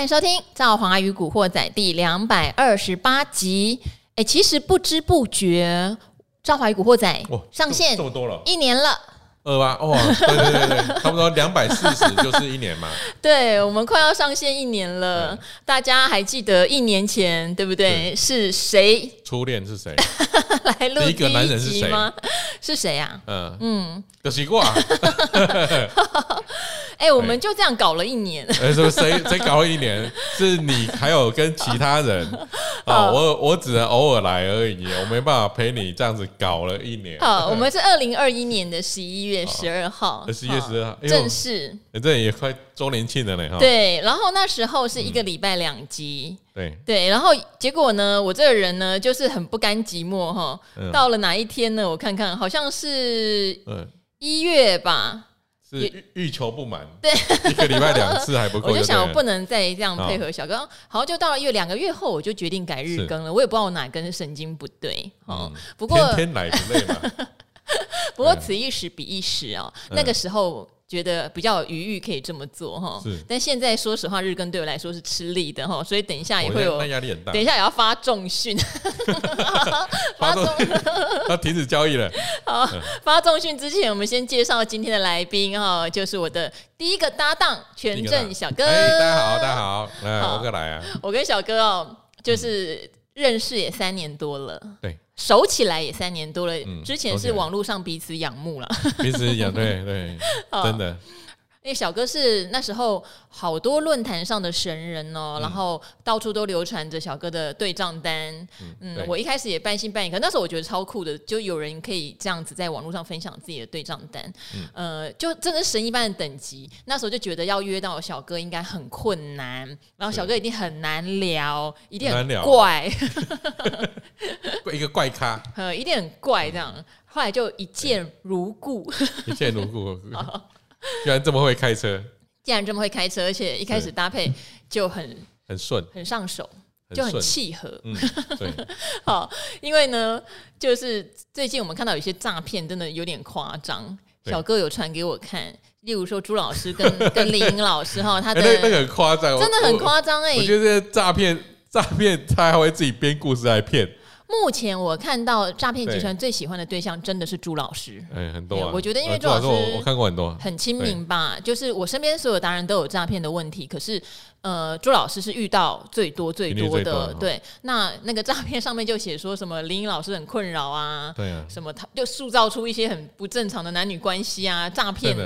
欢迎收听《赵华与古惑仔》第两百二十八集。哎，其实不知不觉，《赵华与古惑仔》上线这么多了，一年了。二八哇，对对对对，差不多两百四十就是一年嘛。对，我们快要上线一年了，大家还记得一年前对不对？是谁？初恋是谁？来录第一个男人是谁吗？是谁呀？嗯嗯，可惜过。哎，我们就这样搞了一年。哎，说谁谁搞了一年？是你还有跟其他人 啊？我我只能偶尔来而已，我没办法陪你这样子搞了一年。好，我们是二零二一年的十一月十二号，十一月十二号正式。这也快周年庆了呢哈。对，然后那时候是一个礼拜两集。对对，然后结果呢，我这个人呢就是很不甘寂寞哈。到了哪一天呢？我看看，好像是一月吧。是欲求不满，对，一个礼拜两次还不够。我就想，我不能再这样配合小哥。好像就到了一月两个月后，我就决定改日更了。我也不知道我哪根神经不对。哦，不过天天来不累嘛。不过此一时彼一时哦，那个时候。觉得比较有余裕可以这么做哈，是。但现在说实话，日更对我来说是吃力的哈，所以等一下也会有，那压力很大。等一下也要发重讯，发重讯，要停止交易了。好，发重讯之前，我们先介绍今天的来宾哈，就是我的第一个搭档全正小哥。大家好，大家好，来，我哥来啊。我跟小哥哦，就是认识也三年多了。对。熟起来也三年多了，之前是网络上彼此仰慕了，彼此仰对对，真的。因为小哥是那时候好多论坛上的神人哦，然后到处都流传着小哥的对账单。嗯，我一开始也半信半疑，可那时候我觉得超酷的，就有人可以这样子在网络上分享自己的对账单。呃，就真的神一般的等级。那时候就觉得要约到小哥应该很困难，然后小哥一定很难聊，一定很 怪，一个怪咖，呃，一定很怪这样。后来就一见如故，一见如故。居然这么会开车！竟然这么会开车，而且一开始搭配就很很顺，很上手，就很契合。嗯，对。好，因为呢，就是最近我们看到有些诈骗，真的有点夸张。小哥有传给我看，例如说朱老师跟 跟林颖老师哈，他的那个很夸张，真的很夸张哎！我觉得诈骗诈骗他还会自己编故事来骗。目前我看到诈骗集团最喜欢的对象真的是朱老师，哎，很多。我觉得因为朱老师我看过很多，很亲民吧。就是我身边所有达人都有诈骗的问题，可是呃，朱老师是遇到最多最多的。对，那那个诈骗上面就写说什么林颖老师很困扰啊，对啊，什么他就塑造出一些很不正常的男女关系啊，诈骗呢。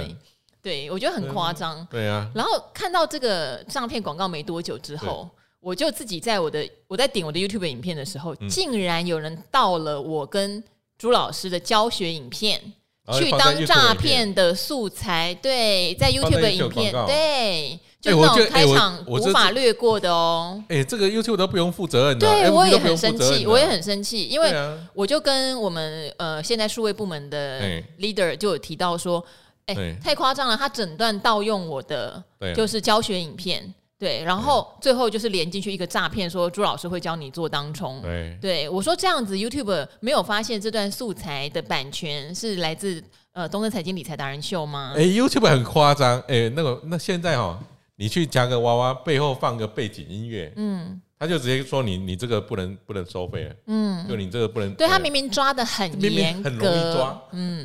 对，我觉得很夸张。对啊。然后看到这个诈骗广告没多久之后。我就自己在我的我在顶我的 YouTube 影片的时候，竟然有人盗了我跟朱老师的教学影片，去当诈骗的素材。对，在 YouTube 的影片，对，就那种开场无法略过的哦。哎，这个 YouTube 都不用负责任的。对，我也很生气，我也很生气，因为我就跟我们呃现在数位部门的 leader 就有提到说，哎，太夸张了，他整段盗用我的就是教学影片。对，然后最后就是连进去一个诈骗，说朱老师会教你做当冲。对，对我说这样子，YouTube 没有发现这段素材的版权是来自呃东森财经理财达人秀吗？哎，YouTube 很夸张，哎，那个那现在哦，你去夹个娃娃背后放个背景音乐，嗯，他就直接说你你这个不能不能收费，嗯，就你这个不能。对他明明抓的很严格，很容易抓，嗯，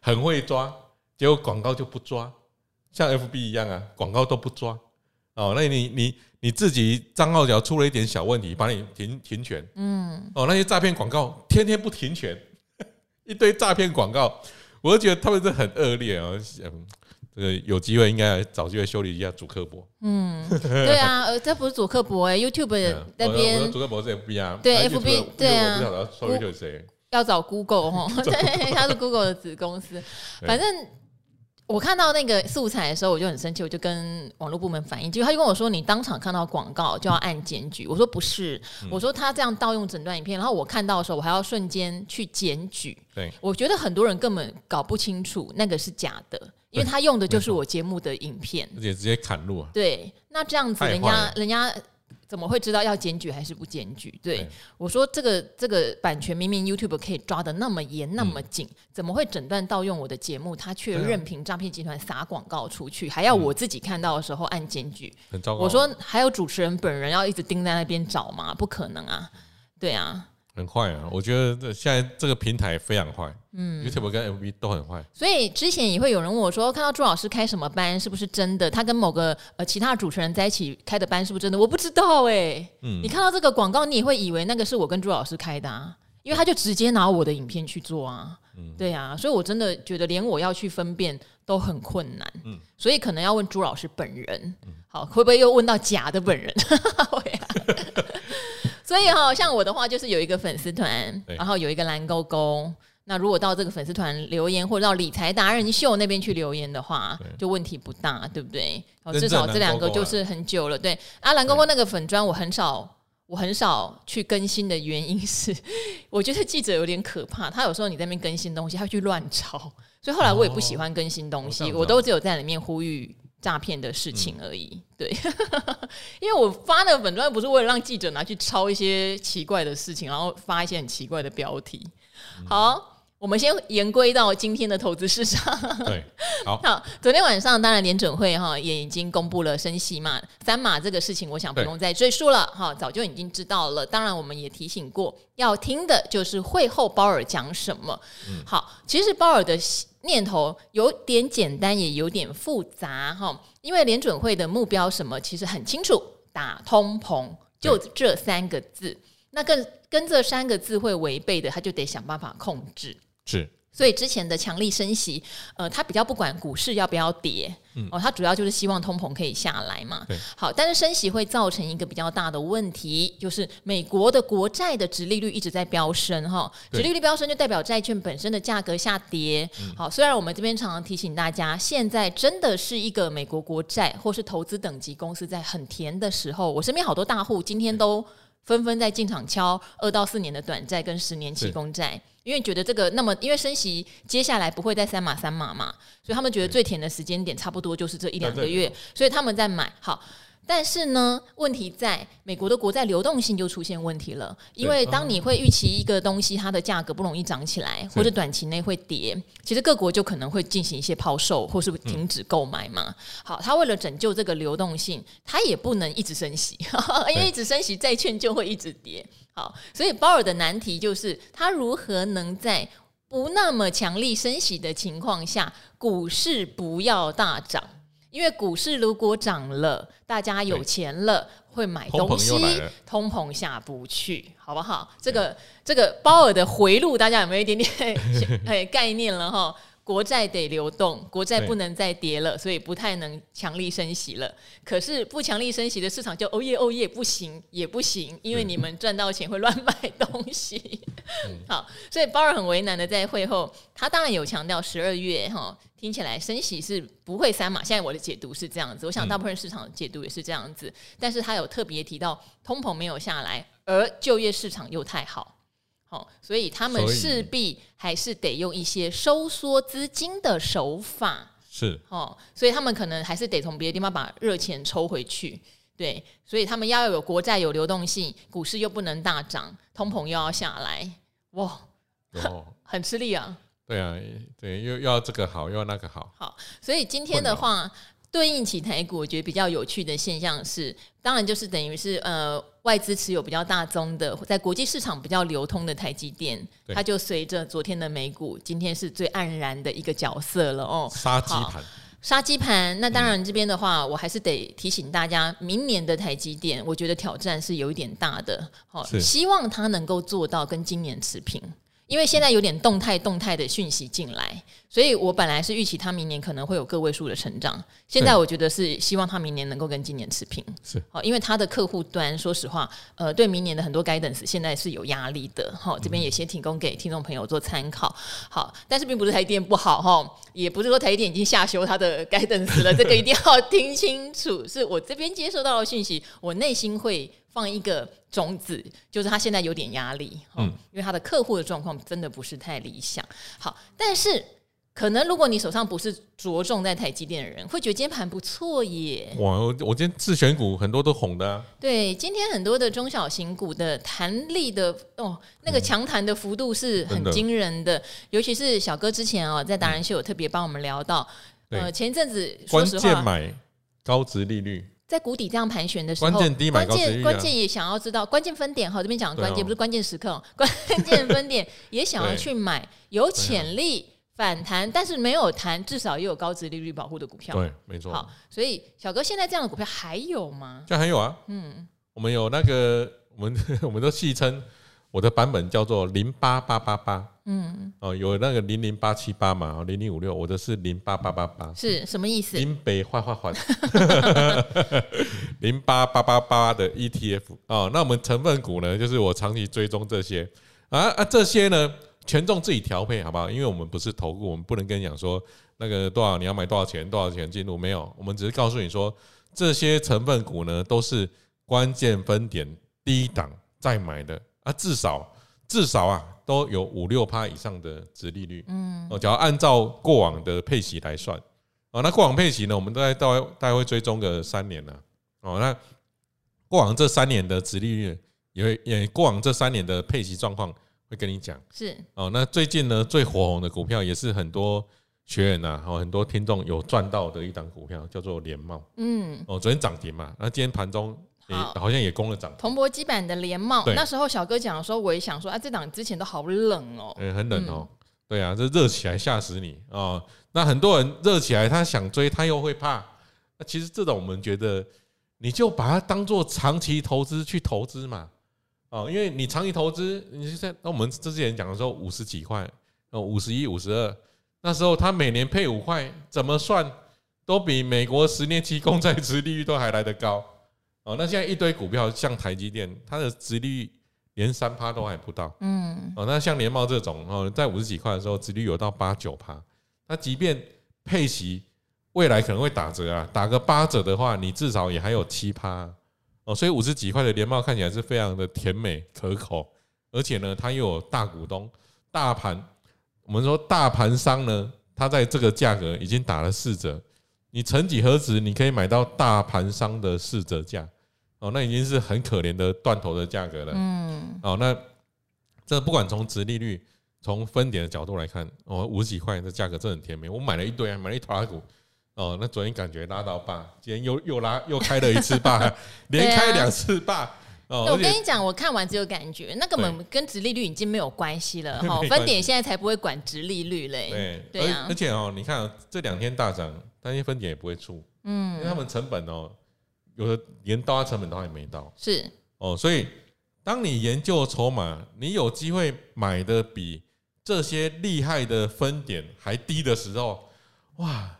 很会抓，结果广告就不抓，像 FB 一样啊，广告都不抓。哦，那你你你自己账号只要出了一点小问题，把你停停权。嗯，哦，那些诈骗广告天天不停权，一堆诈骗广告，我就觉得他们是很恶劣啊。嗯，这个有机会应该找机会修理一下主客博。嗯，对啊，呃，这不是主客博哎，YouTube 那边。祖克伯是 FB 啊。对，FB 对啊。不晓得收益是谁？要找 Google 哦，对，他是 Google 的子公司，反正。我看到那个素材的时候，我就很生气，我就跟网络部门反映，结果他就跟我说：“你当场看到广告就要按检举。”我说：“不是，我说他这样盗用整段影片，然后我看到的时候，我还要瞬间去检举。”对，我觉得很多人根本搞不清楚那个是假的，因为他用的就是我节目的影片，而且直接砍入。对，那这样子，人家人家怎么会知道要检举还是不检举？对，对我说，这个这个版权明明 YouTube 可以抓的那么严那么紧，嗯、怎么会诊断盗用我的节目？他却任凭诈骗集团撒广告出去，还要我自己看到的时候按检举？很糟糕。我说还有主持人本人要一直盯在那边找吗？不可能啊！对啊。很坏啊！我觉得这现在这个平台非常坏，嗯，YouTube 跟 MV 都很坏。所以之前也会有人问我说，看到朱老师开什么班，是不是真的？他跟某个呃其他主持人在一起开的班，是不是真的？我不知道哎、欸。嗯，你看到这个广告，你也会以为那个是我跟朱老师开的啊，因为他就直接拿我的影片去做啊。嗯，对啊，所以我真的觉得连我要去分辨都很困难。嗯，所以可能要问朱老师本人。嗯，好，会不会又问到假的本人？会啊。所以哈，像我的话，就是有一个粉丝团，然后有一个蓝勾勾。那如果到这个粉丝团留言，或者到理财达人秀那边去留言的话，就问题不大，对不对？至少这两个就是很久了。对啊，蓝勾勾那个粉砖，我很少，我很少去更新的原因是，我觉得记者有点可怕。他有时候你在那边更新东西，他会去乱抄，所以后来我也不喜欢更新东西，我都只有在里面呼吁。诈骗的事情而已，嗯、对，因为我发那个粉专不是为了让记者拿去抄一些奇怪的事情，然后发一些很奇怪的标题。嗯、好，我们先言归到今天的投资市场。对，好，好，昨天晚上当然联准会哈也已经公布了升息嘛，三码这个事情，我想不用再赘述了哈，早就已经知道了。当然，我们也提醒过，要听的就是会后鲍尔讲什么。嗯、好，其实鲍尔的。念头有点简单，也有点复杂哈。因为联准会的目标什么，其实很清楚，打通膨就这三个字。那跟跟这三个字会违背的，他就得想办法控制。是。所以之前的强力升息，呃，他比较不管股市要不要跌，嗯、哦，它主要就是希望通膨可以下来嘛。对。好，但是升息会造成一个比较大的问题，就是美国的国债的殖利率一直在飙升，哈、哦，殖利率飙升就代表债券本身的价格下跌。好，虽然我们这边常常提醒大家，现在真的是一个美国国债或是投资等级公司在很甜的时候，我身边好多大户今天都纷纷在进场敲二到四年的短债跟十年期公债。因为觉得这个那么，因为升息接下来不会再三码三码嘛，所以他们觉得最甜的时间点差不多就是这一两个月，所以他们在买。好，但是呢，问题在美国的国债流动性就出现问题了，因为当你会预期一个东西它的价格不容易涨起来，或者短期内会跌，其实各国就可能会进行一些抛售或是停止购买嘛。好，他为了拯救这个流动性，他也不能一直升息，因为一直升息债券就会一直跌。好，所以鲍尔的难题就是他如何能在不那么强力升息的情况下，股市不要大涨。因为股市如果涨了，大家有钱了对会买东西，通膨下不去，好不好？这个对这个鲍尔的回路，大家有没有一点点 概念了哈？国债得流动，国债不能再跌了，所以不太能强力升息了。可是不强力升息的市场就哦耶哦耶，不行也不行，因为你们赚到钱会乱买东西。嗯、好，所以鲍尔很为难的在会后，他当然有强调十二月哈，听起来升息是不会三码。现在我的解读是这样子，我想大部分市场的解读也是这样子。嗯、但是他有特别提到通膨没有下来，而就业市场又太好。好，所以他们势必还是得用一些收缩资金的手法，是。哦，所以他们可能还是得从别的地方把热钱抽回去，对，所以他们要有国债有流动性，股市又不能大涨，通膨又要下来，哇，哦、很吃力啊，对啊，对，又要这个好，又要那个好，好，所以今天的话。对应起台股，我觉得比较有趣的现象是，当然就是等于是呃外资持有比较大宗的，在国际市场比较流通的台积电，它就随着昨天的美股，今天是最黯然的一个角色了哦。杀鸡盘，杀鸡盘。那当然这边的话，嗯、我还是得提醒大家，明年的台积电，我觉得挑战是有一点大的。好，是希望它能够做到跟今年持平。因为现在有点动态动态的讯息进来，所以我本来是预期他明年可能会有个位数的成长。现在我觉得是希望他明年能够跟今年持平。是，好，因为他的客户端，说实话，呃，对明年的很多 guidance 现在是有压力的。好，这边也先提供给听众朋友做参考。好，但是并不是台积电不好哈，也不是说台积电已经下修它的 guidance 了，这个一定要听清楚。是我这边接收到的讯息，我内心会。放一个种子，就是他现在有点压力，嗯，因为他的客户的状况真的不是太理想。好，但是可能如果你手上不是着重在台积电的人，会觉得今天盘不错耶。哇，我我今天自选股很多都红的啊。对，今天很多的中小型股的弹力的哦，那个强弹的幅度是很惊人的，嗯、尤其是小哥之前哦，在达人秀有特别帮我们聊到，嗯、呃，前一阵子说实话，关键买高值利率。在谷底这样盘旋的时候，关键关键也想要知道关键分点哈，这边讲的关键不是关键时刻，关键分点也想要去买 有潜力反弹，但是没有弹，至少也有高值利率保护的股票。对，没错。好，所以小哥现在这样的股票还有吗？这还有啊，嗯，我们有那个，我们 我们都戏称。我的版本叫做零八八八八，嗯，哦，有那个零零八七八嘛，零零五六，我的是零八八八八，是什么意思？林北坏坏坏，零八八八八的 ETF 哦，那我们成分股呢，就是我长期追踪这些啊啊，这些呢权重自己调配，好不好？因为我们不是投顾，我们不能跟你讲说那个多少你要买多少钱，多少钱进入没有，我们只是告诉你说这些成分股呢都是关键分点低档再买的。啊，至少至少啊，都有五六趴以上的值利率。嗯，哦，只要按照过往的配息来算，哦，那过往配息呢，我们大概大概大概会追踪个三年了。哦，那过往这三年的值利率，也会也过往这三年的配息状况会跟你讲。是哦，那最近呢最火红的股票，也是很多学员呐，哦，很多听众有赚到的一档股票，叫做联茂。嗯，哦，昨天涨停嘛，那今天盘中。好，好像也攻了涨。铜箔基板的联茂，那时候小哥讲的时候，我也想说，啊，这档之前都好冷哦，嗯，很冷哦，对啊，这热起来吓死你啊！那很多人热起来，他想追，他又会怕。那其实这种我们觉得，你就把它当做长期投资去投资嘛，哦，因为你长期投资，你就在那我们之前讲的时候五十几块，哦，五十一、五十二，那时候他每年配五块，怎么算都比美国十年期公债值利率都还来得高。哦，那现在一堆股票像台积电，它的殖利率连三趴都还不到。嗯，哦，那像联茂这种哦，在五十几块的时候，殖利率有到八九趴。那即便配息未来可能会打折啊，打个八折的话，你至少也还有七趴。哦，所以五十几块的联茂看起来是非常的甜美可口，而且呢，它又有大股东，大盘我们说大盘商呢，它在这个价格已经打了四折，你曾几何时你可以买到大盘商的四折价？哦，那已经是很可怜的断头的价格了。嗯，哦，那这不管从殖利率、从分点的角度来看，哦，五十几块的价格真的很甜美。我买了一堆，买了一坨股。哦，那昨天感觉拉到爆，今天又又拉又开了一次爆，连开两次爆。哦，我跟你讲，我看完只有感觉，那根本跟直利率已经没有关系了。哈，分点现在才不会管直利率嘞。对，对啊。而且哦，你看这两天大涨，但是分点也不会出。嗯，因为他们成本哦。有的连到它成本都还没到，是。哦，所以当你研究筹码，你有机会买的比这些厉害的分点还低的时候，哇，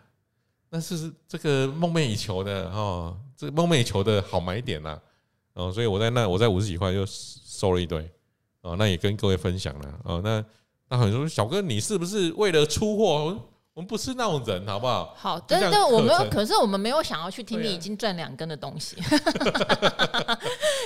那是这个梦寐以求的哦，这梦寐以求的好买点呐，哦，所以我在那我在五十几块就收了一堆，哦，那也跟各位分享了，哦，那那很多小哥你是不是为了出货？我们不是那种人，好不好？好，但是我们，可是我们没有想要去听你已经赚两根的东西。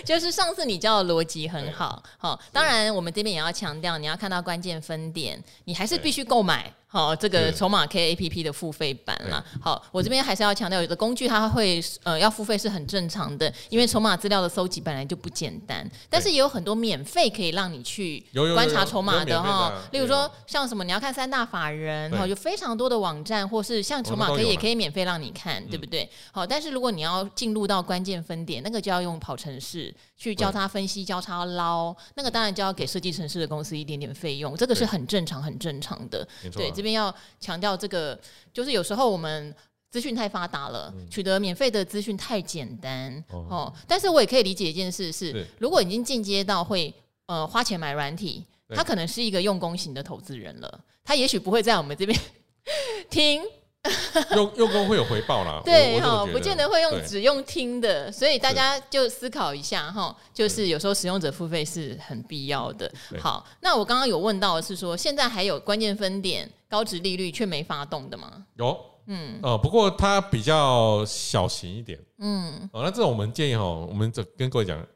就是上次你教的逻辑很好，好，当然我们这边也要强调，你要看到关键分点，你还是必须购买。好，这个筹码 K A P P 的付费版啦。好，我这边还是要强调，有的工具它会呃要付费是很正常的，因为筹码资料的搜集本来就不简单。但是也有很多免费可以让你去观察筹码的哈，例如说像什么你要看三大法人，哈，有非常多的网站，或是像筹码可以也可以免费让你看，对不对？好，但是如果你要进入到关键分点，那个就要用跑程式去交叉分析、交叉捞，那个当然就要给设计城市的公司一点点费用，这个是很正常、很正常的，对。这边要强调这个，就是有时候我们资讯太发达了，嗯、取得免费的资讯太简单哦，哦。但是我也可以理解一件事是，如果已经进阶到会呃花钱买软体，他可能是一个用功型的投资人了，他也许不会在我们这边 听。用用功会有回报啦，对哈，不见得会用只用听的，所以大家就思考一下哈，就是有时候使用者付费是很必要的。好，那我刚刚有问到的是说，现在还有关键分点高值利率却没发动的吗？有，嗯，哦，不过它比较小型一点，嗯，哦，那这种我们建议哈，我们这跟各位讲，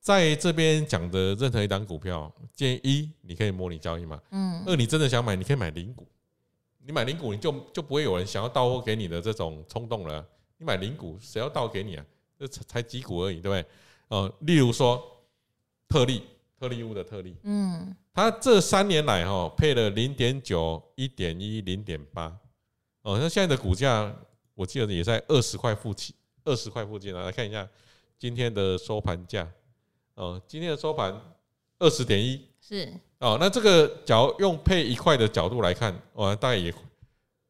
在这边讲的任何一档股票，建议一你可以模拟交易嘛，嗯，二你真的想买，你可以买零股。你买零股，你就就不会有人想要到货给你的这种冲动了。你买零股，谁要到给你啊？这才几股而已，对不对？哦，例如说特例，特例屋的特例，嗯，它这三年来哈配了零点九、一点一、零点八，哦，那现在的股价，我记得也在二十块附近，二十块附近啊。来看一下今天的收盘价，哦，今天的收盘二十点一，是哦，那这个假如用配一块的角度来看，哦，大概也，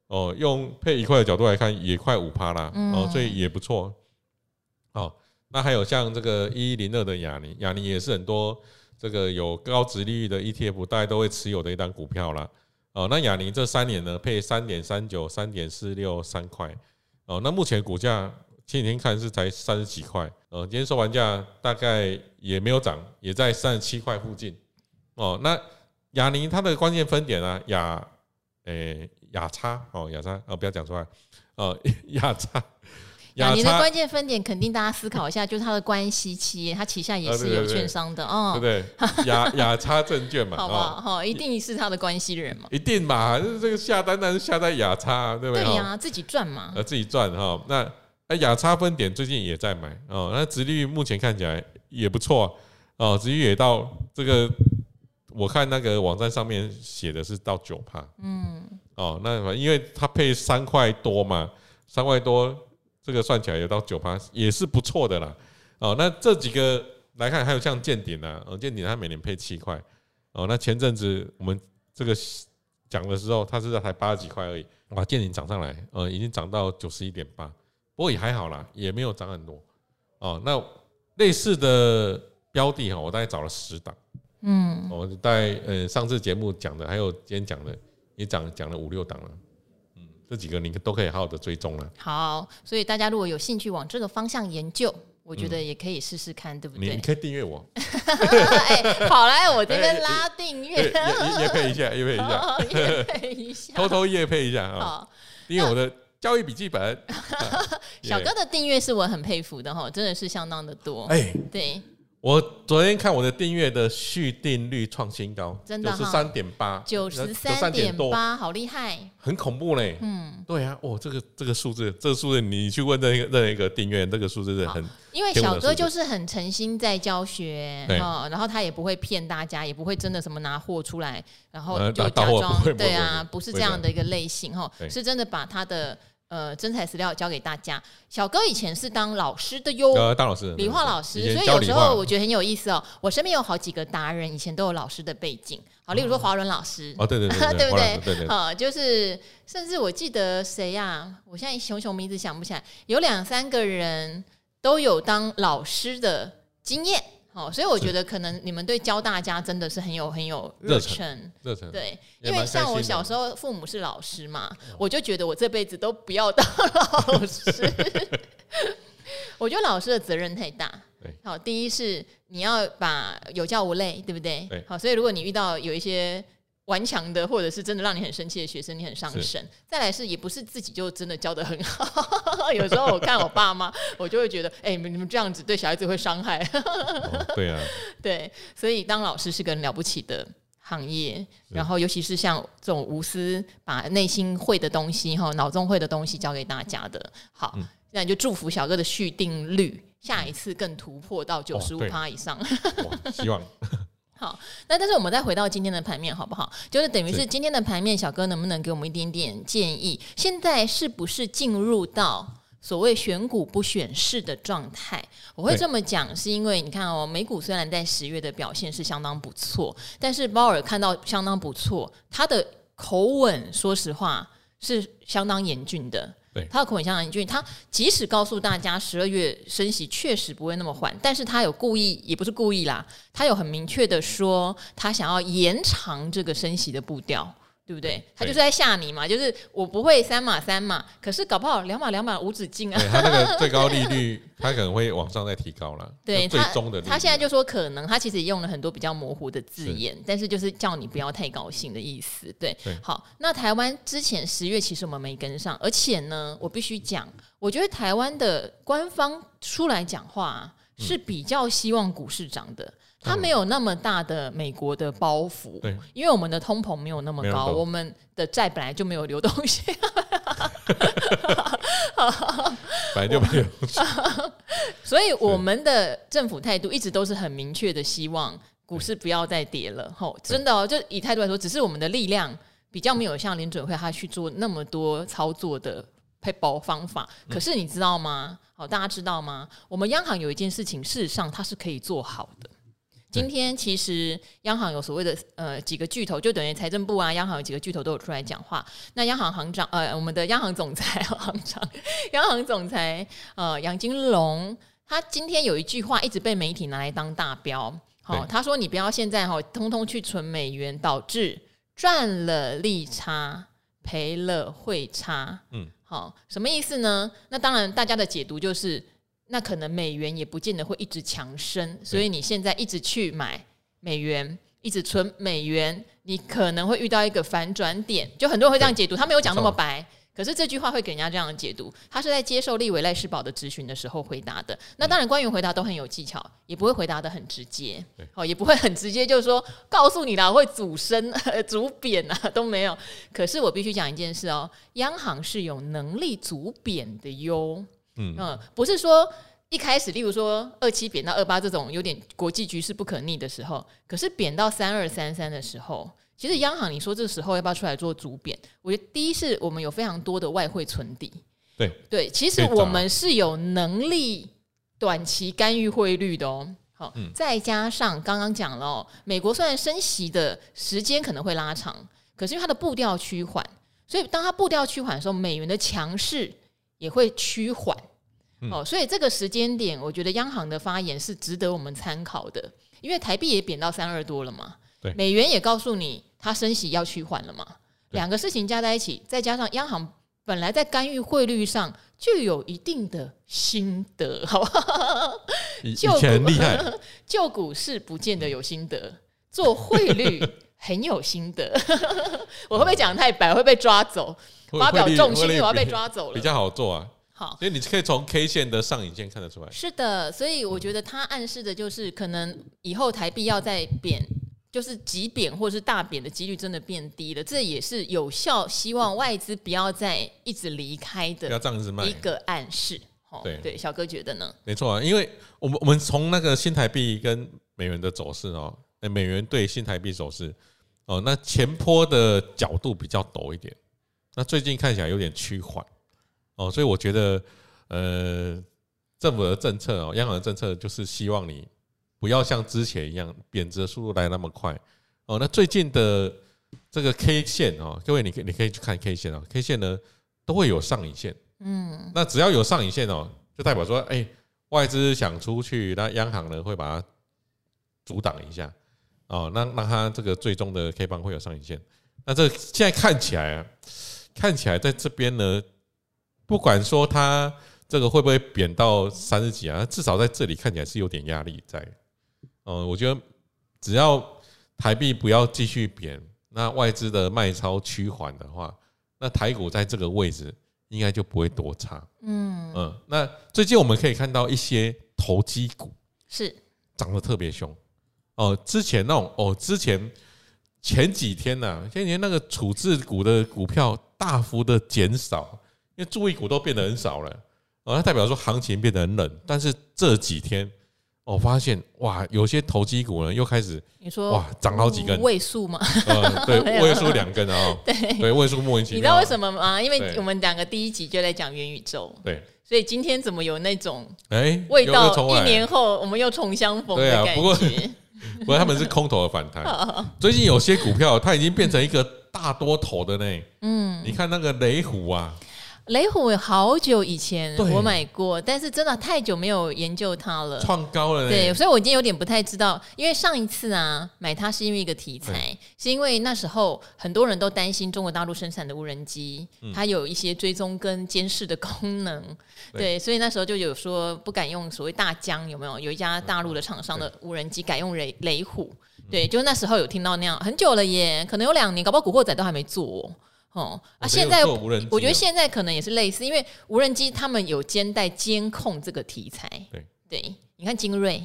哦，用配一块的角度来看，也快五趴啦，哦，所以也不错，哦。那还有像这个一一零二的亚泥，亚泥也是很多这个有高值利率的 ETF，大家都会持有的一档股票啦。哦，那亚泥这三年呢，配三点三九、三点四六、三块。哦，那目前股价前几天看是才三十几块。呃，今天收盘价大概也没有涨，也在三十七块附近。哦，那亚尼它的关键分点啊，亚诶亚差哦亚差哦不要讲出来哦亚差。亚尼的关键分点，肯定大家思考一下，就是它的关系企业，它旗下也是有券商的哦，对不对？亚亚差证券嘛，好不好？好，一定是他的关系人嘛，一定嘛，就是这个下单单是下在亚差，对不对？对呀，自己赚嘛，呃，自己赚哈。那哎，亚差分点最近也在买哦，那殖利率目前看起来也不错哦，殖利率也到这个，我看那个网站上面写的是到九趴，嗯，哦，那因为它配三块多嘛，三块多。这个算起来有到九趴，也是不错的啦。哦，那这几个来看，还有像健鼎啊，哦，健鼎它每年配七块。哦，那前阵子我们这个讲的时候，它是在才八十几块而已。哇，健鼎涨上来，呃，已经涨到九十一点八，不过也还好啦，也没有涨很多。哦，那类似的标的哈，我大概找了十档。嗯，我大概呃上次节目讲的，还有今天讲的，也讲讲了五六档了。这几个你都可以好好的追踪了。好，所以大家如果有兴趣往这个方向研究，我觉得也可以试试看，对不对？你可以订阅我。哎，好来，我这边拉订阅，也配一下，也配一下，也 配一下，偷偷也配一下啊！订阅我的教育笔记本。小哥的订阅是我很佩服的哈，真的是相当的多。哎，对。我昨天看我的订阅的续订率创新高，真的九十三点八，九十三点八，好厉害，很恐怖嘞。嗯，对啊，哦，这个这个数字，这个数字，你去问那个那一个订阅，这个数字是很，因为小哥就是很诚心在教学哦，然后他也不会骗大家，也不会真的什么拿货出来，然后就假装，对啊，不是这样的一个类型哈，是真的把他的。呃，真材实料教给大家。小哥以前是当老师的呃，当老师，理化老师，所以有时候我觉得很有意思哦。我身边有好几个达人，以前都有老师的背景。好，例如说华伦老师，哦，对对对，对不对？对对。好，就是甚至我记得谁呀？我现在熊熊名字想不起来，有两三个人都有当老师的经验。哦，所以我觉得可能你们对教大家真的是很有很有热忱，热忱对，因为像我小时候父母是老师嘛，我就觉得我这辈子都不要当老师。我觉得老师的责任太大。好，第一是你要把有教无类，对不对？好，所以如果你遇到有一些。顽强的，或者是真的让你很生气的学生，你很伤神。再来是，也不是自己就真的教的很好。有时候我看我爸妈，我就会觉得，哎、欸，你们这样子对小孩子会伤害。哦、对啊，对，所以当老师是个很了不起的行业。然后，尤其是像这种无私把内心会的东西哈，脑中会的东西教给大家的。好，那、你、就祝福小哥的续订率下一次更突破到九十五趴以上。哦、希望。好，那但是我们再回到今天的盘面，好不好？就是等于是今天的盘面，小哥能不能给我们一点点建议？现在是不是进入到所谓选股不选市的状态？我会这么讲，是因为你看哦，美股虽然在十月的表现是相当不错，但是鲍尔看到相当不错，他的口吻说实话是相当严峻的。对，他的口吻相当严峻，他即使告诉大家十二月升息确实不会那么缓，但是他有故意，也不是故意啦，他有很明确的说，他想要延长这个升息的步调。对不对？他就是在吓你嘛，就是我不会三码三码，可是搞不好两码两码无止境啊。对，他那个最高利率，他可能会往上再提高了。对，最终的他现在就说可能，他其实也用了很多比较模糊的字眼，但是就是叫你不要太高兴的意思。对，对好，那台湾之前十月其实我们没跟上，而且呢，我必须讲，我觉得台湾的官方出来讲话是比较希望股市涨的。它没有那么大的美国的包袱，对，因为我们的通膨没有那么高，我们的债本来就没有流动性，本来就没有，所以我们的政府态度一直都是很明确的，希望股市不要再跌了。吼，真的哦，就以态度来说，只是我们的力量比较没有像联准会他去做那么多操作的配包方法。可是你知道吗？好，大家知道吗？我们央行有一件事情，事实上它是可以做好的。今天其实央行有所谓的呃几个巨头，就等于财政部啊，央行有几个巨头都有出来讲话。那央行行长呃，我们的央行总裁 行长，央行总裁呃杨金龙，他今天有一句话一直被媒体拿来当大标。好、哦，他说你不要现在哈、哦，通通去存美元，导致赚了利差，赔了汇差。嗯，好、哦，什么意思呢？那当然，大家的解读就是。那可能美元也不见得会一直强升，所以你现在一直去买美元，一直存美元，你可能会遇到一个反转点。就很多人会这样解读，他没有讲那么白，可是这句话会给人家这样的解读。他是在接受立委赖世宝的咨询的时候回答的。那当然，官员回答都很有技巧，也不会回答的很直接，哦，也不会很直接，就是说告诉你啦，会主升、主贬啊都没有。可是我必须讲一件事哦，央行是有能力主贬的哟。嗯，不是说一开始，例如说二七贬到二八这种有点国际局势不可逆的时候，可是贬到三二三三的时候，其实央行你说这个时候要不要出来做主贬？我觉得第一是我们有非常多的外汇存底，对对，其实我们是有能力短期干预汇率的哦。好，再加上刚刚讲了哦，美国虽然升息的时间可能会拉长，可是因为它的步调趋缓，所以当它步调趋缓的时候，美元的强势也会趋缓。哦，所以这个时间点，我觉得央行的发言是值得我们参考的，因为台币也贬到三二多了嘛，对，美元也告诉你它升息要趋缓了嘛，两个事情加在一起，再加上央行本来在干预汇率上就有一定的心得，好不好？以前很厉害，救 股市不见得有心得，做汇率很有心得。我会不会讲太白？会被抓走？发表重心，我要被抓走了。比较好做啊。好，所以你可以从 K 线的上影线看得出来。是的，所以我觉得它暗示的就是，可能以后台币要再贬，就是急贬或是大贬的几率真的变低了。这也是有效，希望外资不要再一直离开的，一个暗示。对对，小哥觉得呢？没错啊，因为我们我们从那个新台币跟美元的走势哦，美元对新台币走势哦，那前坡的角度比较陡一点，那最近看起来有点趋缓。哦，所以我觉得，呃，政府的政策哦，央行的政策就是希望你不要像之前一样贬值的速度来那么快。哦，那最近的这个 K 线哦，各位你可你可以去看 K 线哦，K 线呢都会有上影线。嗯，那只要有上影线哦，就代表说，哎，外资想出去，那央行呢会把它阻挡一下。哦，那那它这个最终的 K 棒会有上影线。那这现在看起来啊，看起来在这边呢。不管说它这个会不会贬到三十几啊，至少在这里看起来是有点压力在。嗯，我觉得只要台币不要继续贬，那外资的卖超趋缓的话，那台股在这个位置应该就不会多差。嗯嗯，那最近我们可以看到一些投机股是涨得特别凶哦。之前那种哦，之前前几天呢，前几天那个处置股的股票大幅的减少。因为注意股都变得很少了，哦，它代表说行情变得很冷。但是这几天我发现，哇，有些投机股呢又开始，你说哇，涨好几根，位数吗？嗯，对，位数两根啊，对，对，位数莫名其妙。你知道为什么吗？因为我们两个第一集就在讲元宇宙，对，所以今天怎么有那种哎味道？一年后我们又重相逢的感觉。不过，不过他们是空头的反弹。最近有些股票它已经变成一个大多头的呢。嗯，你看那个雷虎啊。雷虎好久以前我买过，但是真的太久没有研究它了。创高了，对，所以我已经有点不太知道。因为上一次啊，买它是因为一个题材，是因为那时候很多人都担心中国大陆生产的无人机，它有一些追踪跟监视的功能，对，所以那时候就有说不敢用所谓大疆，有没有？有一家大陆的厂商的无人机改用雷雷虎，对，就那时候有听到那样，很久了耶，可能有两年，搞不好古惑仔都还没做。哦啊！现在我觉得现在可能也是类似，因为无人机他们有肩带监控这个题材。对对，你看精锐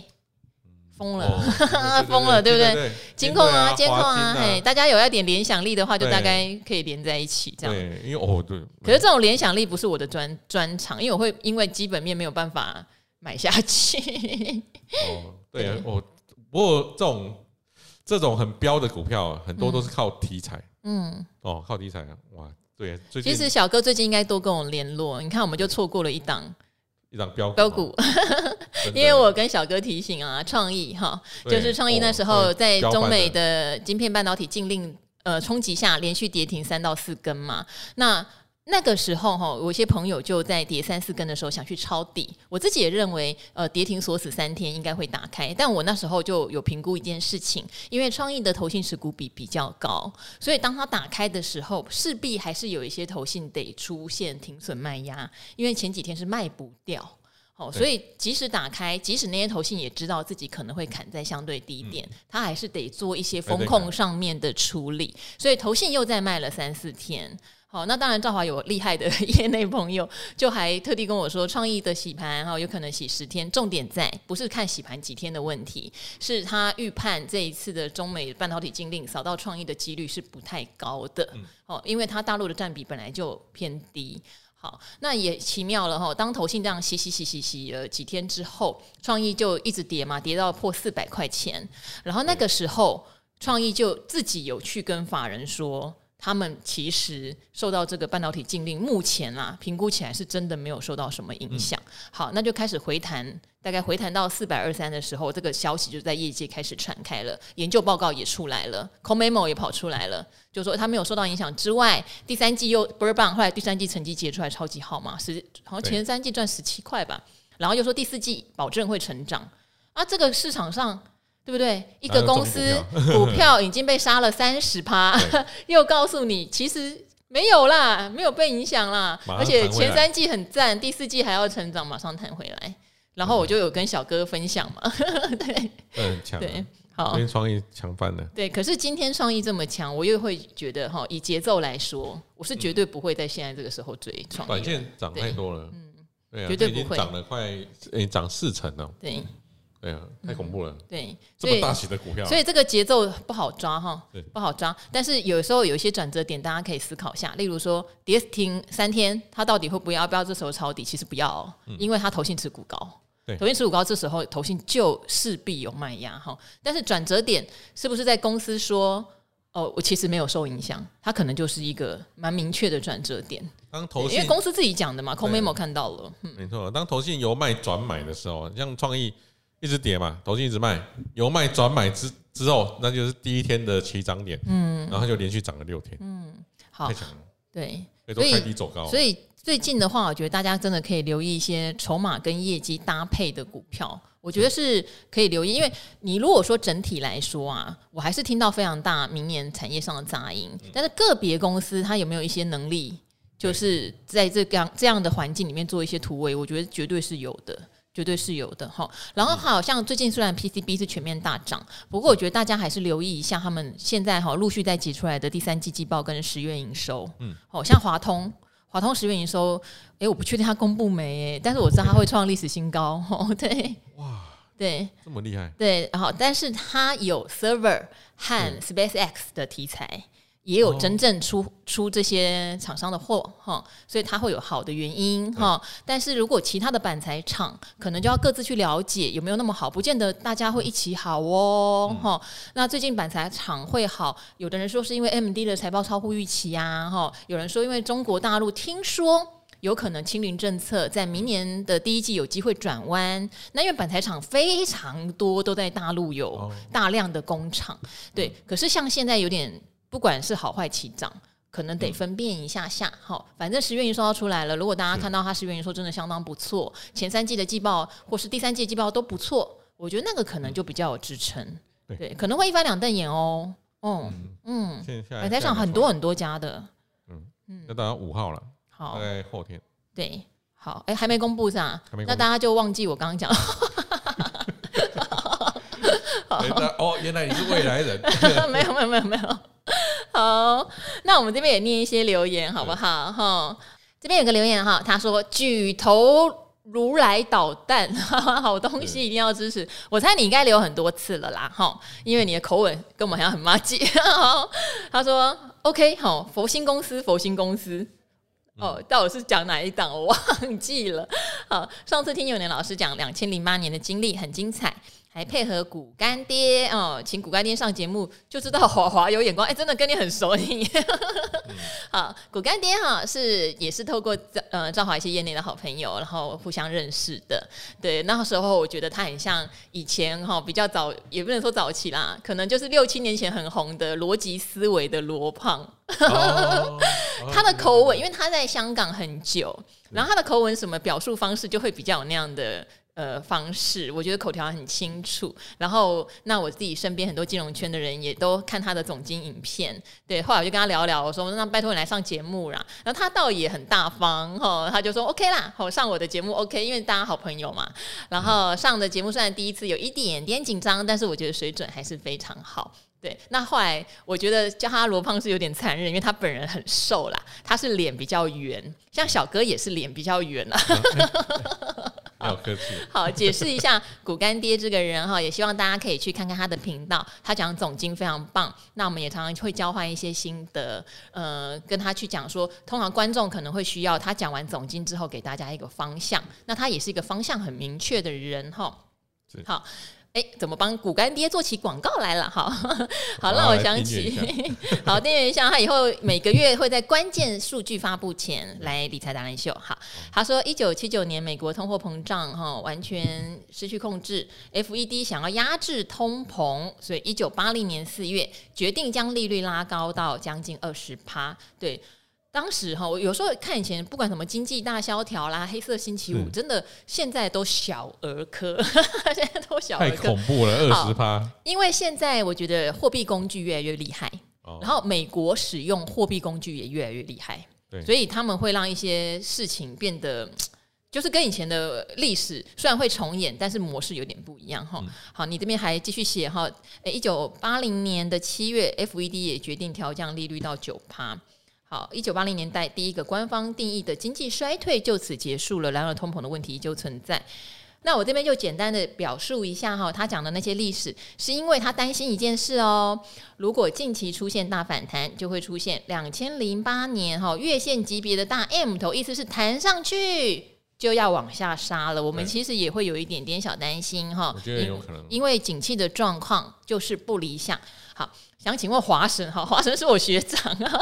疯了，疯了，对不对？监控啊，监控啊，嘿，大家有一点联想力的话，就大概可以连在一起，这样。对，因为哦，对。可是这种联想力不是我的专专长，因为我会因为基本面没有办法买下去。哦，对啊，哦，不过这种这种很标的股票，很多都是靠题材。嗯。哦，靠题材啊，哇，对。最近其实小哥最近应该多跟我联络，你看我们就错过了一档。一张标标股，因为我跟小哥提醒啊，创意哈，就是创意那时候在中美的晶片半导体禁令呃冲击下，连续跌停三到四根嘛，那。那个时候哈，我一些朋友就在跌三四根的时候想去抄底，我自己也认为，呃，跌停锁死三天应该会打开，但我那时候就有评估一件事情，因为创意的投信持股比比较高，所以当它打开的时候，势必还是有一些投信得出现停损卖压，因为前几天是卖不掉，哦，所以即使打开，即使那些投信也知道自己可能会砍在相对低点，他还是得做一些风控上面的处理，所以投信又再卖了三四天。好，那当然，赵华有厉害的 业内朋友，就还特地跟我说，创意的洗盘哈，有可能洗十天。重点在不是看洗盘几天的问题，是他预判这一次的中美半导体禁令扫到创意的几率是不太高的。哦，因为它大陆的占比本来就偏低。好，那也奇妙了哈，当投信这样洗洗洗洗洗了几天之后，创意就一直跌嘛，跌到破四百块钱。然后那个时候，创意就自己有去跟法人说。他们其实受到这个半导体禁令，目前啊评估起来是真的没有受到什么影响。好，那就开始回弹，大概回弹到四百二三的时候，这个消息就在业界开始传开了，研究报告也出来了，CoMemo 也跑出来了，就说它没有受到影响之外，第三季又倍儿棒，后来第三季成绩结出来超级好嘛，十好像前三季赚十七块吧，然后又说第四季保证会成长啊，这个市场上。对不对？一个公司 股票已经被杀了三十趴，又告诉你其实没有啦，没有被影响啦，而且前三季很赞，第四季还要成长，马上弹回来。然后我就有跟小哥分享嘛，对，很强，对，好，今天创意强翻了。对，可是今天创意这么强，我又会觉得哈，以节奏来说，我是绝对不会在现在这个时候追创意。短线涨太多了，嗯，对啊，绝对不会，涨了快，诶，涨四成了，对。对啊，太恐怖了。嗯、对，这么大型的股票，所以这个节奏不好抓哈，不好抓。但是有时候有一些转折点，大家可以思考一下。例如说，跌停三天，它到底会不会要不要这时候抄底？其实不要、哦，因为它投信持股高。对，投信持股高，这时候投信就势必有卖压哈。但是转折点是不是在公司说哦，我其实没有受影响？它可能就是一个蛮明确的转折点。当投信，因为公司自己讲的嘛，CoMemo 看到了，嗯、没错。当投信由卖转买的时候，像创意。一直跌嘛，投信一直卖，由卖转买之之后，那就是第一天的起涨点，嗯，然后就连续涨了六天，嗯，好，太强了，对，所以开低走高，所以最近的话，我觉得大家真的可以留意一些筹码跟业绩搭配的股票，我觉得是可以留意，因为你如果说整体来说啊，我还是听到非常大明年产业上的杂音，但是个别公司它有没有一些能力，就是在这样这样的环境里面做一些突围，我觉得绝对是有的。绝对是有的哈，然后好像最近虽然 PCB 是全面大涨，不过我觉得大家还是留意一下他们现在哈陆续在挤出来的第三季季报跟十月营收，嗯，好像华通，华通十月营收，诶，我不确定它公布没，但是我知道它会创历史新高，哦，对，哇，对，这么厉害，对，然后但是它有 server 和 SpaceX 的题材。也有真正出出这些厂商的货哈，所以它会有好的原因哈。但是如果其他的板材厂，可能就要各自去了解有没有那么好，不见得大家会一起好哦哈。那最近板材厂会好，有的人说是因为 AMD 的财报超乎预期呀哈，有人说因为中国大陆听说有可能清零政策在明年的第一季有机会转弯。那因为板材厂非常多都在大陆有大量的工厂，对。可是像现在有点。不管是好坏起涨，可能得分辨一下下。好，反正十月营收要出来了。如果大家看到它十月营收真的相当不错，前三季的季报或是第三季季报都不错，我觉得那个可能就比较有支撑。对，可能会一翻两瞪眼哦。嗯嗯，板材厂很多很多家的。嗯嗯，那当然五号了。好，大概后天。对，好，哎，还没公布是吧？那大家就忘记我刚刚讲。哦，原来你是未来人。没有没有没有没有。好，那我们这边也念一些留言，好不好？哈，这边有个留言哈，他说举头如来导弹，好东西一定要支持。我猜你应该留很多次了啦，哈，因为你的口吻跟我们好像很麻吉。他说：“OK，好，佛心公司，佛心公司。”哦，到底是讲哪一档？我忘记了。好，上次听永年老师讲两千零八年的经历很精彩。还配合股干爹哦，请股干爹上节目，就知道华华有眼光。哎，真的跟你很熟你。嗯、好，股干爹哈是也是透过呃赵华一些业内的好朋友，然后互相认识的。对，那时候我觉得他很像以前哈比较早，也不能说早期啦，可能就是六七年前很红的逻辑思维的罗胖。哦、他的口吻，因为他在香港很久，然后他的口吻什么表述方式就会比较有那样的。呃，方式我觉得口条很清楚，然后那我自己身边很多金融圈的人也都看他的总经影片，对，后来我就跟他聊聊，我说那拜托你来上节目啦，然后他倒也很大方哈，他就说 OK 啦，好上我的节目 OK，因为大家好朋友嘛，然后上的节目虽然第一次有一点点紧张，但是我觉得水准还是非常好，对，那后来我觉得叫他罗胖是有点残忍，因为他本人很瘦啦，他是脸比较圆，像小哥也是脸比较圆啊。好客气。好，解释一下股干爹这个人哈，也希望大家可以去看看他的频道，他讲总经非常棒。那我们也常常会交换一些心得，呃，跟他去讲说，通常观众可能会需要他讲完总经之后给大家一个方向。那他也是一个方向很明确的人哈。好。哎，怎么帮股干爹做起广告来了？好，好，让我想起，好，订阅一下，他以后每个月会在关键数据发布前来理财达人秀。好，他说一九七九年美国通货膨胀哈完全失去控制，FED 想要压制通膨，所以一九八零年四月决定将利率拉高到将近二十趴。对。当时哈，我有时候看以前不管什么经济大萧条啦、黑色星期五，真的现在都小儿科，现在都小儿科，太恐怖了，二十趴。因为现在我觉得货币工具越来越厉害，然后美国使用货币工具也越来越厉害，所以他们会让一些事情变得就是跟以前的历史虽然会重演，但是模式有点不一样哈。好，你这边还继续写哈，诶，一九八零年的七月，FED 也决定调降利率到九趴。好，一九八零年代第一个官方定义的经济衰退就此结束了，然而通膨的问题依旧存在。那我这边就简单的表述一下哈，他讲的那些历史，是因为他担心一件事哦，如果近期出现大反弹，就会出现两千零八年哈月线级别的大 M 头，意思是弹上去就要往下杀了。我们其实也会有一点点小担心哈，我觉得有可能，因为景气的状况就是不理想。好。想请问华神哈，华神是我学长啊。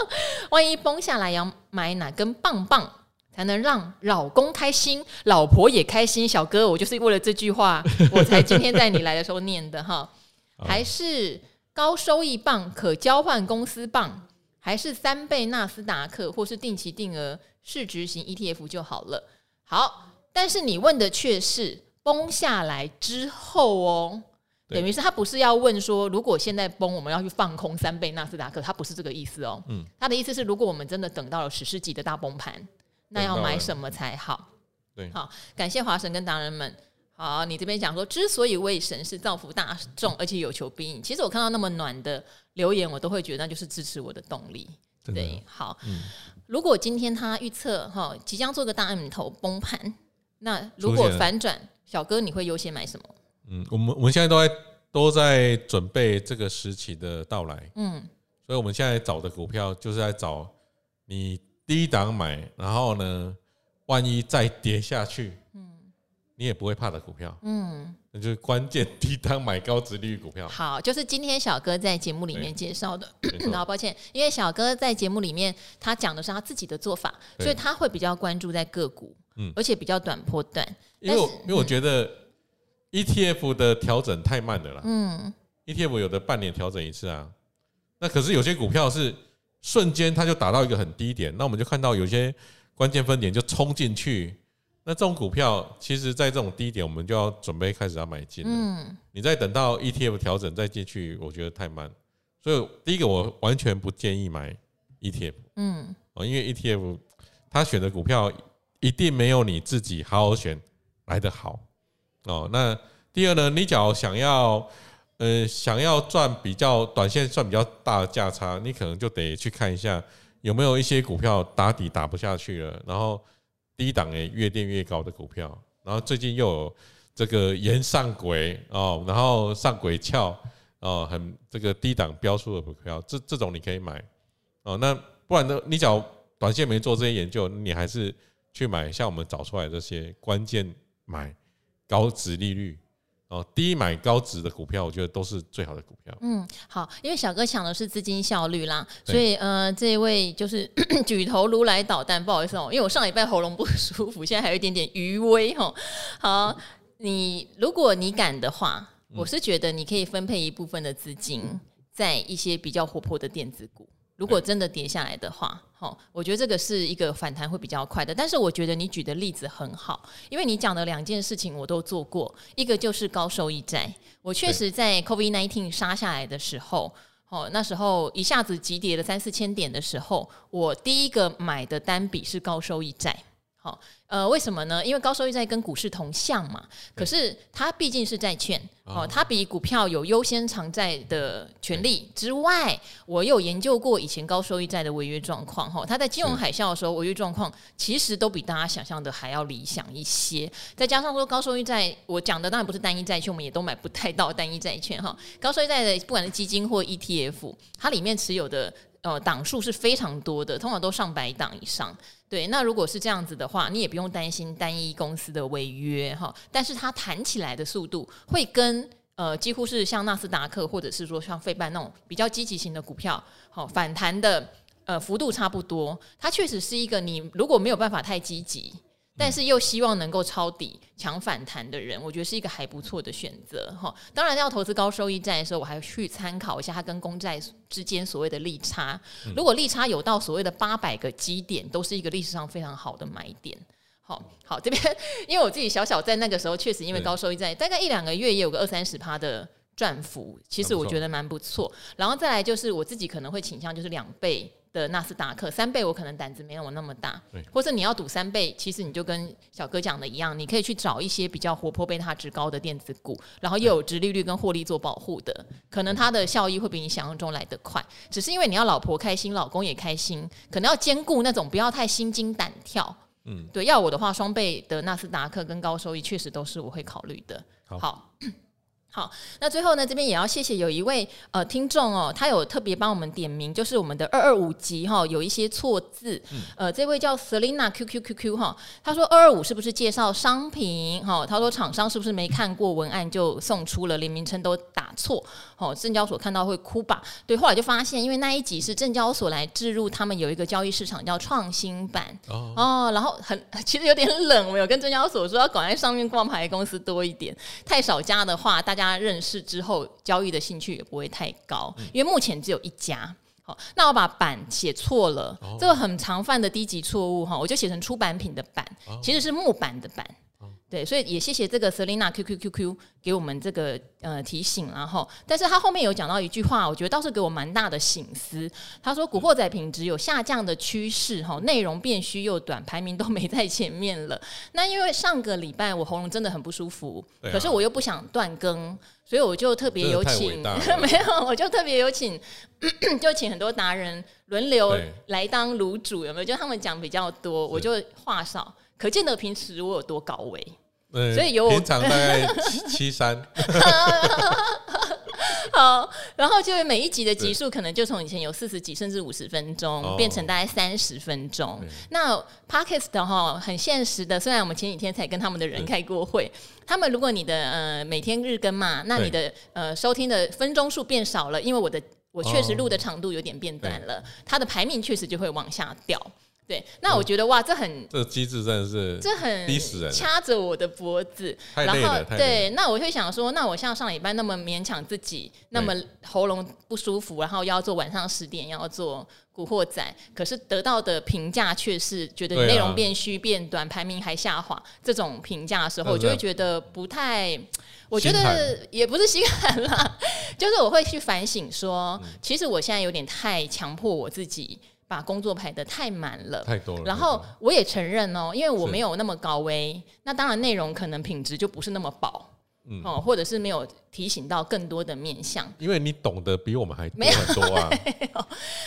万一崩下来，要买哪根棒棒才能让老公开心，老婆也开心？小哥，我就是为了这句话，我才今天在你来的时候念的哈。还是高收益棒可交换公司棒，还是三倍纳斯达克，或是定期定额市值型 ETF 就好了。好，但是你问的却是崩下来之后哦。等于是他不是要问说，如果现在崩，我们要去放空三倍纳斯达克，他不是这个意思哦。嗯，他的意思是，如果我们真的等到了史诗级的大崩盘，那要买什么才好？对，好，感谢华神跟达人们。好，你这边讲说，之所以为神是造福大众，而且有求必应。其实我看到那么暖的留言，我都会觉得那就是支持我的动力。对，好，嗯，如果今天他预测哈即将做个大 M 头崩盘，那如果反转，小哥你会优先买什么？嗯，我们我们现在都在都在准备这个时期的到来，嗯，所以我们现在找的股票就是在找你低档买，然后呢，万一再跌下去，嗯，你也不会怕的股票，嗯，那就是关键低档买高值利率股票。好，就是今天小哥在节目里面介绍的，然后抱歉，因为小哥在节目里面他讲的是他自己的做法，所以他会比较关注在个股，嗯，而且比较短波段，因为因为我觉得。ETF 的调整太慢了啦。嗯，ETF 有的半年调整一次啊。那可是有些股票是瞬间它就打到一个很低点，那我们就看到有些关键分点就冲进去。那这种股票，其实在这种低点，我们就要准备开始要买进了。嗯，你再等到 ETF 调整再进去，我觉得太慢。所以第一个，我完全不建议买 ETF。嗯，哦，因为 ETF 它选的股票一定没有你自己好好选来的好。哦，那第二呢？你只要想要，呃，想要赚比较短线赚比较大的价差，你可能就得去看一下有没有一些股票打底打不下去了，然后低档诶越垫越高的股票，然后最近又有这个沿上轨哦，然后上轨翘哦，很这个低档标出的股票，这这种你可以买哦。那不然呢？你只要短线没做这些研究，你还是去买像我们找出来这些关键买高值利率。哦，低买高值的股票，我觉得都是最好的股票。嗯，好，因为小哥抢的是资金效率啦，所以呃，这一位就是 举头如来导弹，不好意思哦，因为我上礼拜喉咙不 舒服，现在还有一点点余威哈。好，你如果你敢的话，我是觉得你可以分配一部分的资金在一些比较活泼的电子股。如果真的跌下来的话，好，我觉得这个是一个反弹会比较快的。但是我觉得你举的例子很好，因为你讲的两件事情我都做过，一个就是高收益债，我确实在 COVID nineteen 杀下来的时候，哦，那时候一下子急跌了三四千点的时候，我第一个买的单笔是高收益债。好，呃，为什么呢？因为高收益债跟股市同向嘛，可是它毕竟是债券，哦，它比股票有优先偿债的权利之外，我有研究过以前高收益债的违约状况，哈，它在金融海啸的时候违约状况其实都比大家想象的还要理想一些。再加上说高收益债，我讲的当然不是单一债券，我们也都买不太到单一债券，哈，高收益债的不管是基金或 ETF，它里面持有的。呃，档数是非常多的，通常都上百档以上。对，那如果是这样子的话，你也不用担心单一公司的违约哈。但是它弹起来的速度会跟呃几乎是像纳斯达克或者是说像费半那种比较积极型的股票，好反弹的呃幅度差不多。它确实是一个你如果没有办法太积极。但是又希望能够抄底、抢反弹的人，我觉得是一个还不错的选择哈。当然，要投资高收益债的时候，我还要去参考一下它跟公债之间所谓的利差。如果利差有到所谓的八百个基点，都是一个历史上非常好的买点。好，好，这边因为我自己小小在那个时候，确实因为高收益债，大概一两个月也有个二三十趴的赚幅，其实我觉得蛮不错。然后再来就是我自己可能会倾向就是两倍。的纳斯达克三倍，我可能胆子没有我那么大，或者你要赌三倍，其实你就跟小哥讲的一样，你可以去找一些比较活泼、贝塔值高的电子股，然后又有殖利率跟获利做保护的，可能它的效益会比你想象中来得快。只是因为你要老婆开心，老公也开心，可能要兼顾那种不要太心惊胆跳。嗯，对，要我的话，双倍的纳斯达克跟高收益确实都是我会考虑的。好。好好，那最后呢，这边也要谢谢有一位呃听众哦，他有特别帮我们点名，就是我们的二二五集哈，有一些错字，嗯、呃，这位叫 Selina QQQQ 哈，他说二二五是不是介绍商品哈？他说厂商是不是没看过文案就送出了，连名称都打错，哦，证交所看到会哭吧？对，后来就发现，因为那一集是证交所来置入，他们有一个交易市场叫创新版哦，哦，然后很 其实有点冷，我有跟证交所说要赶在上面挂牌公司多一点，太少家的话，大家。大家认识之后，交易的兴趣也不会太高，因为目前只有一家。好，那我把版写错了，这个很常犯的低级错误哈，我就写成出版品的版，其实是木板的板。对，所以也谢谢这个 Selina QQQQ 给我们这个呃提醒，然后，但是他后面有讲到一句话，我觉得倒是给我蛮大的醒思。他说，古惑仔品质有下降的趋势，哈，内容变虚又短，排名都没在前面了。那因为上个礼拜我喉咙真的很不舒服，啊、可是我又不想断更，所以我就特别有请，没有，我就特别有请，就请很多达人轮流来当炉主，有没有？就他们讲比较多，我就话少，可见得平时我有多高危。所以有我平常大概七七三，好，然后就每一集的集数可能就从以前有四十几甚至五十分钟，变成大概三十分钟。那 Podcast 的哈很现实的，虽然我们前几天才跟他们的人开过会，他们如果你的呃每天日更嘛，那你的呃收听的分钟数变少了，因为我的我确实录的长度有点变短了，它的排名确实就会往下掉。对，那我觉得哇，这很这个机制真的是这很逼死人，掐着我的脖子。然后对，那我会想说，那我像上礼拜那么勉强自己，那么喉咙不舒服，然后要做晚上十点要做古惑仔，可是得到的评价却是觉得内容变虚变短，排名还下滑。这种评价的时候，我就会觉得不太，我觉得也不是心寒啦，就是我会去反省说，其实我现在有点太强迫我自己。把工作排得太满了，太多了。然后我也承认哦，因为我没有那么高危，那当然内容可能品质就不是那么饱。嗯，哦，或者是没有提醒到更多的面向，因为你懂得比我们还多很多啊。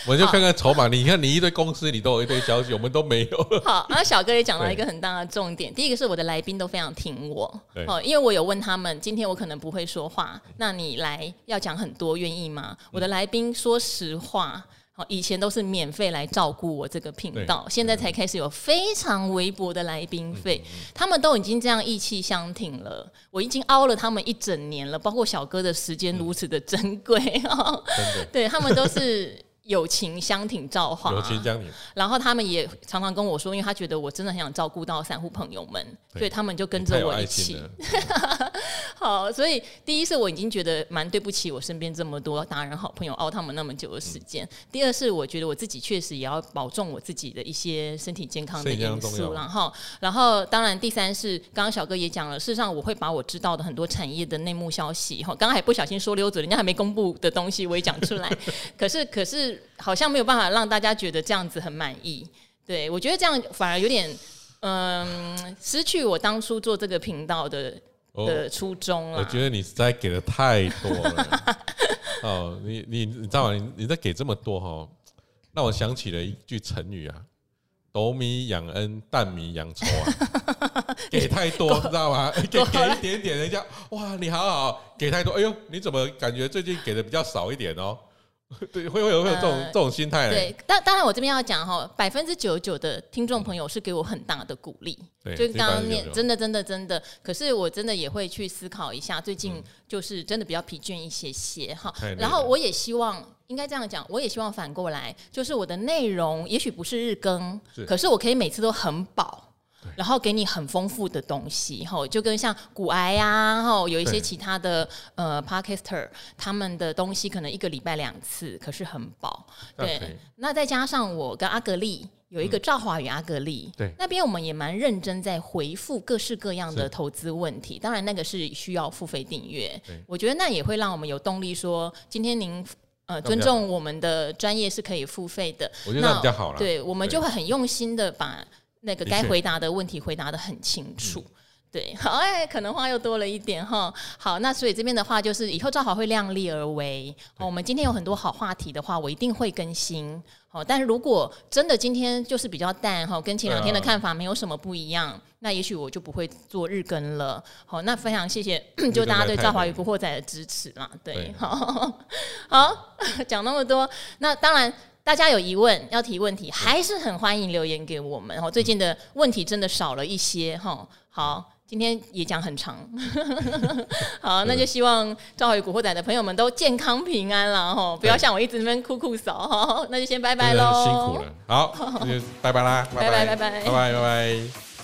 我就看看筹码，你看你一堆公司，你都有一堆消息，我们都没有。好，然后小哥也讲到一个很大的重点，第一个是我的来宾都非常听我，哦，因为我有问他们，今天我可能不会说话，那你来要讲很多，愿意吗？我的来宾说实话。以前都是免费来照顾我这个频道，现在才开始有非常微薄的来宾费。他们都已经这样意气相挺了，我已经凹了他们一整年了，包括小哥的时间如此的珍贵哦。对，他们都是。友情相挺，造化。友情相挺。然后他们也常常跟我说，因为他觉得我真的很想照顾到散户朋友们，所以他们就跟着我一起。好，所以第一是我已经觉得蛮对不起我身边这么多达人好朋友熬他们那么久的时间。嗯、第二是我觉得我自己确实也要保重我自己的一些身体健康的因素。然后，然后当然第三是刚刚小哥也讲了，事实上我会把我知道的很多产业的内幕消息，哈，刚刚还不小心说溜嘴，人家还没公布的东西我也讲出来。可是，可是。好像没有办法让大家觉得这样子很满意，对，我觉得这样反而有点，嗯，失去我当初做这个频道的的初衷了。我觉得你实在给的太多了，哦，你你你知道吗？你你在给这么多哈，让我想起了一句成语啊，“斗米养恩，担米养仇”啊，给太多，你知道吗？给给一点点，人家哇，你好好，给太多，哎呦，你怎么感觉最近给的比较少一点哦？对，会会有会有这种、呃、这种心态。对，当当然我这边要讲哈，百分之九十九的听众朋友是给我很大的鼓励。对，就刚刚念，真的真的真的。可是我真的也会去思考一下，最近就是真的比较疲倦一些些哈。然后我也希望，应该这样讲，我也希望反过来，就是我的内容也许不是日更，可是我可以每次都很饱。然后给你很丰富的东西，吼，就跟像骨癌呀，吼，有一些其他的呃 Podcaster，他们的东西可能一个礼拜两次，可是很饱。对.那再加上我跟阿格力有一个赵华与阿格力，对、嗯，那边我们也蛮认真在回复各式各样的投资问题。当然，那个是需要付费订阅。对我觉得那也会让我们有动力说，今天您呃尊重我们的专业是可以付费的。我觉得那比较好了。对，我们就会很用心的把。那个该回答的问题回答的很清楚，嗯、对，好，哎，可能话又多了一点哈。好，那所以这边的话就是以后赵华会量力而为。好，我们今天有很多好话题的话，我一定会更新。好，但是如果真的今天就是比较淡哈，跟前两天的看法没有什么不一样，啊、那也许我就不会做日更了。好，那非常谢谢就大家对赵华与古惑仔的支持啦。对，对好，好，讲那么多，那当然。大家有疑问要提问题，还是很欢迎留言给我们。最近的问题真的少了一些哈。好，今天也讲很长。好，那就希望赵华与古惑仔的朋友们都健康平安了哈，不要像我一直那边哭哭扫哈。那就先拜拜喽，辛苦了。好，那就拜拜啦，拜拜拜拜拜拜拜拜。